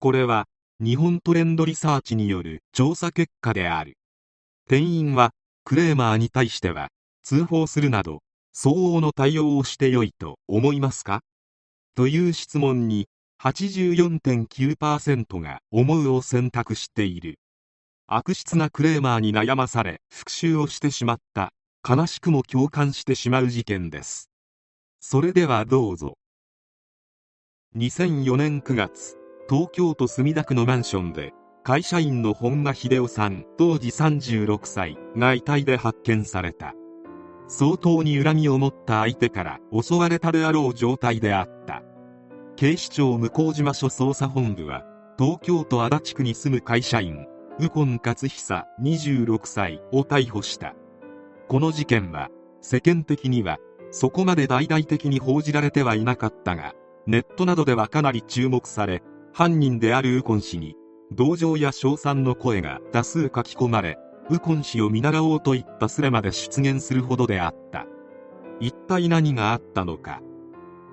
これは日本トレンドリサーチによる調査結果である。店員はクレーマーに対しては通報するなど相応の対応をしてよいと思いますか？という質問に84.9%が思うを選択している。悪質なクレーマーに悩まされ復讐をしてしまった。悲しくも共感してしまう事件です。それではどうぞ。2004年9月。東京都墨田区のマンションで会社員の本間秀夫さん当時36歳が遺体で発見された。相当に恨みを持った相手から襲われたであろう状態であった。警視庁向島署捜査本部は東京都足立区に住む会社員右近勝久26歳を逮捕した。この事件は世間的にはそこまで大々的に報じられてはいなかったがネットなどではかなり注目され犯人であるウコン氏に同情や称賛の声が多数書き込まれウコン氏を見習おうといったすれまで出現するほどであった。一体何があったのか。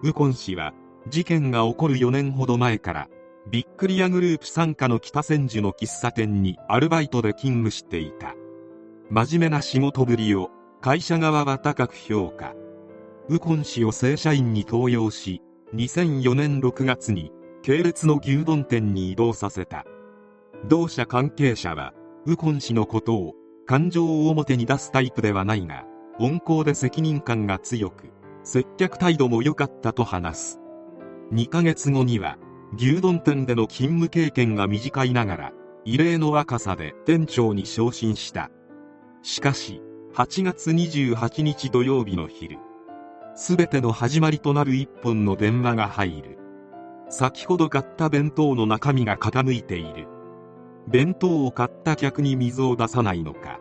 ウコン氏は事件が起こる4年ほど前からビックリアグループ傘下の北千住の喫茶店にアルバイトで勤務していた。真面目な仕事ぶりを会社側は高く評価。ウコン氏を正社員に登用し2004年6月に系列の牛丼店に移動させた。同社関係者は右近氏のことを感情を表に出すタイプではないが温厚で責任感が強く接客態度も良かったと話す。2ヶ月後には牛丼店での勤務経験が短いながら異例の若さで店長に昇進した。しかし8月28日土曜日の昼全ての始まりとなる一本の電話が入る。先ほど買った弁当の中身が傾いている。弁当を買った客に水を出さないのか。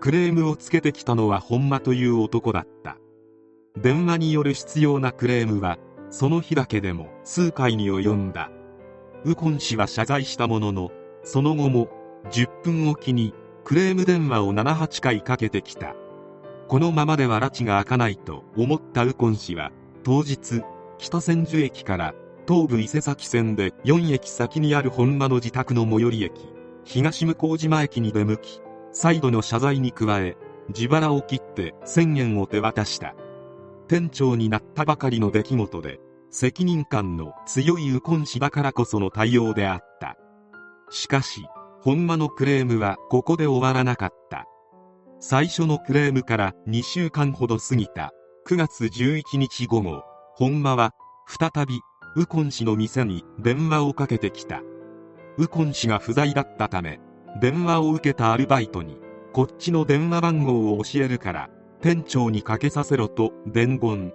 クレームをつけてきたのは本間という男だった。電話による必要なクレームはその日だけでも数回に及んだ。右近氏は謝罪したもののその後も10分おきにクレーム電話を78回かけてきた。このままでは拉致が開かないと思った右近氏は当日北千住駅から東武伊勢崎線で4駅先にある本間の自宅の最寄り駅東向島駅に出向き再度の謝罪に加え自腹を切って1000円を手渡した。店長になったばかりの出来事で責任感の強い右近氏だからこその対応であった。しかし本間のクレームはここで終わらなかった。最初のクレームから2週間ほど過ぎた。9月11日午後本間は再び右近氏の店に電話をかけてきた。右近氏が不在だったため電話を受けたアルバイトにこっちの電話番号を教えるから店長にかけさせろと伝言。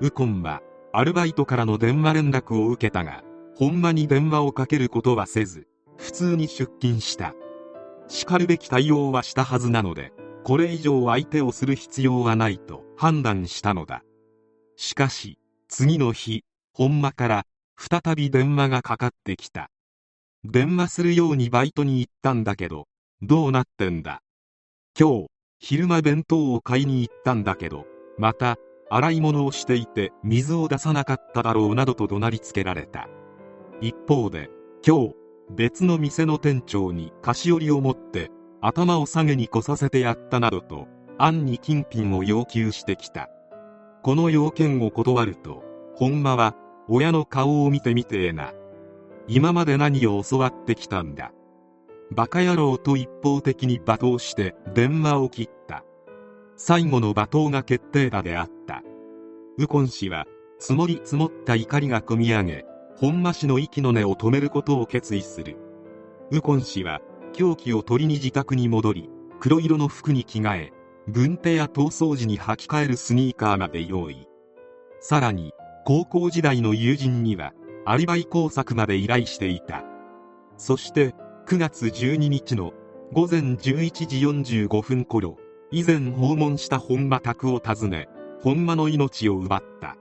右近はアルバイトからの電話連絡を受けたが本間に電話をかけることはせず普通に出勤した。しかるべき対応はしたはずなのでこれ以上相手をする必要はないと判断したのだ。しかし次の日本間から再び電話がかかってきた。電話するようにバイトに行ったんだけどどうなってんだ。今日昼間弁当を買いに行ったんだけどまた洗い物をしていて水を出さなかっただろうなどと怒鳴りつけられた。一方で今日別の店の店長に菓子折りを持って頭を下げに来させてやったなどと暗に金品を要求してきた。この要件を断ると本間は親の顔を見てみてえな。今まで何を教わってきたんだ。バカ野郎と一方的に罵倒して電話を切った。最後の罵倒が決定打であった。右近氏は積もり積もった怒りが込み上げ本間氏の息の根を止めることを決意する。右近氏は凶器を取りに自宅に戻り黒色の服に着替え軍手や逃走時に履き替えるスニーカーまで用意。さらに高校時代の友人にはアリバイ工作まで依頼していた。そして9月12日の午前11時45分頃以前訪問した本間宅を訪ね本間の命を奪った。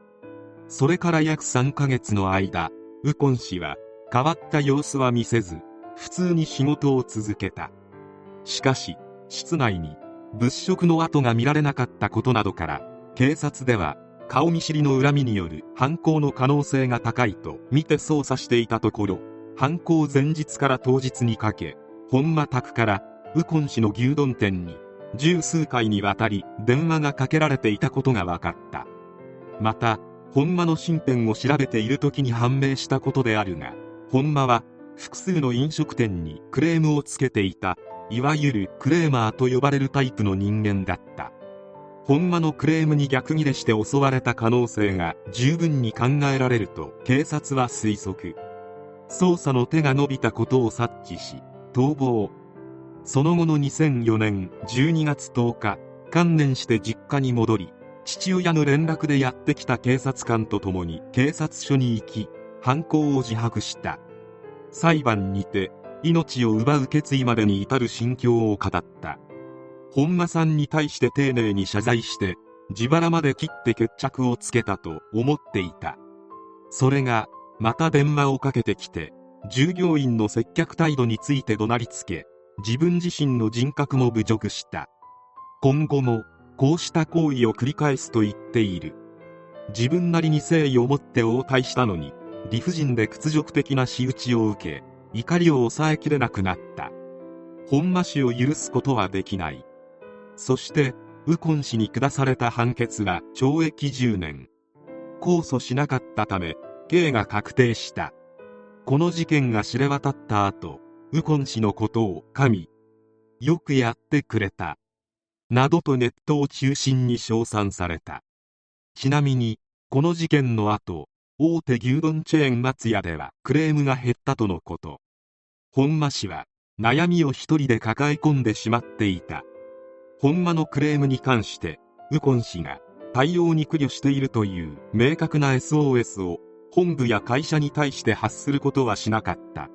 それから約3ヶ月の間右近氏は変わった様子は見せず普通に仕事を続けた。しかし室内に物色の跡が見られなかったことなどから警察では顔見知りの恨みによる犯行の可能性が高いと見て捜査していたところ犯行前日から当日にかけ本間宅から右近氏の牛丼店に十数回にわたり電話がかけられていたことが分かった。また本間の身辺を調べている時に判明したことであるが本間は複数の飲食店にクレームをつけていたいわゆるクレーマーと呼ばれるタイプの人間だった。本間のクレームに逆ギレして襲われた可能性が十分に考えられると警察は推測。捜査の手が伸びたことを察知し逃亡。その後の2004年12月10日観念して実家に戻り父親の連絡でやってきた警察官と共に警察署に行き犯行を自白した。裁判にて命を奪う決意までに至る心境を語った。本間さんに対して丁寧に謝罪して自腹まで切って決着をつけたと思っていた。それがまた電話をかけてきて従業員の接客態度について怒鳴りつけ自分自身の人格も侮辱した。今後もこうした行為を繰り返すと言っている。自分なりに誠意を持って応対したのに理不尽で屈辱的な仕打ちを受け怒りを抑えきれなくなった。本間氏を許すことはできない。そして右近氏に下された判決は懲役10年。控訴しなかったため刑が確定した。この事件が知れ渡った後右近氏のことを神よくやってくれた。などとネットを中心に称賛された。ちなみにこの事件の後大手牛丼チェーン松屋ではクレームが減ったとのこと。本間氏は悩みを一人で抱え込んでしまっていた。本間のクレームに関して右近氏が対応に苦慮しているという明確な SOS を本部や会社に対して発することはしなかった。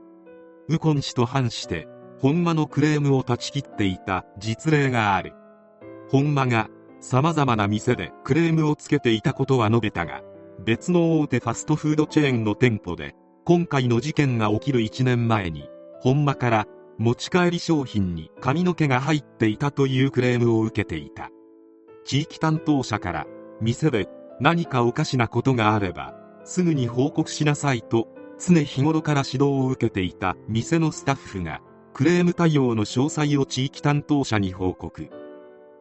右近氏と反して本間のクレームを断ち切っていた実例がある。本間が様々な店でクレームをつけていたことは述べたが別の大手ファストフードチェーンの店舗で今回の事件が起きる1年前に本間から持ち帰り商品に髪の毛が入っていたというクレームを受けていた。地域担当者から店で何かおかしなことがあればすぐに報告しなさいと常日頃から指導を受けていた店のスタッフがクレーム対応の詳細を地域担当者に報告。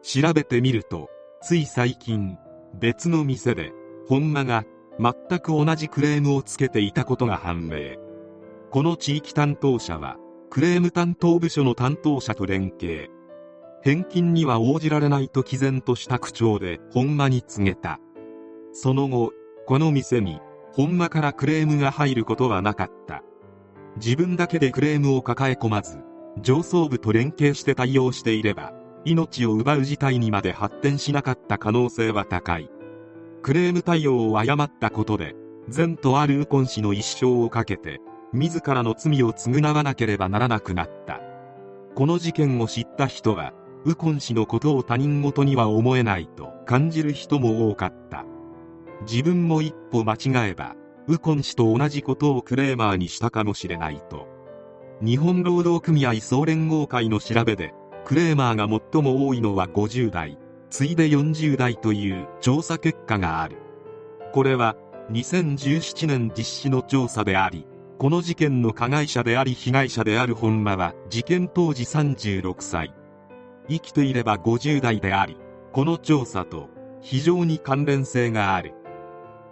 調べてみるとつい最近別の店で本間が全く同じクレームをつけていたことが判明。この地域担当者はクレーム担当部署の担当者と連携。返金には応じられないと毅然とした口調で本間に告げた。その後この店に本間からクレームが入ることはなかった。自分だけでクレームを抱え込まず上層部と連携して対応していれば命を奪う事態にまで発展しなかった可能性は高い。クレーム対応を誤ったことで善とある右近氏の一生をかけて自らの罪を償わなければならなくなった。この事件を知った人は右近氏のことを他人事には思えないと感じる人も多かった。自分も一歩間違えば右近氏と同じことをクレーマーにしたかもしれないと。日本労働組合総連合会の調べでクレーマーが最も多いのは50代次いで40代という調査結果がある。これは2017年実施の調査でありこの事件の加害者であり被害者である本間は事件当時36歳。生きていれば50代でありこの調査と非常に関連性がある。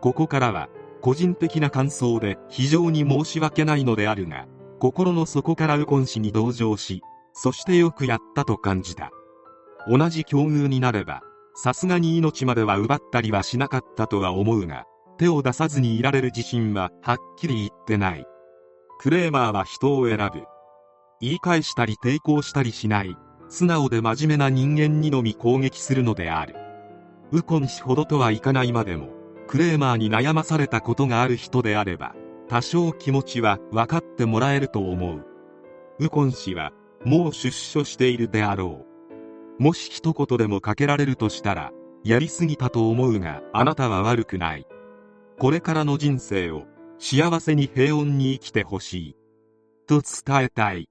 ここからは個人的な感想で非常に申し訳ないのであるが心の底から右近氏に同情しそしてよくやったと感じた。同じ境遇になればさすがに命までは奪ったりはしなかったとは思うが手を出さずにいられる自信ははっきり言ってない。クレーマーは人を選ぶ。言い返したり抵抗したりしない。素直で真面目な人間にのみ攻撃するのである。ウコン氏ほどとはいかないまでもクレーマーに悩まされたことがある人であれば多少気持ちは分かってもらえると思う。ウコン氏はもう出所しているであろう。もし一言でもかけられるとしたらやりすぎたと思うがあなたは悪くない。これからの人生を幸せに平穏に生きてほしい。と伝えたい。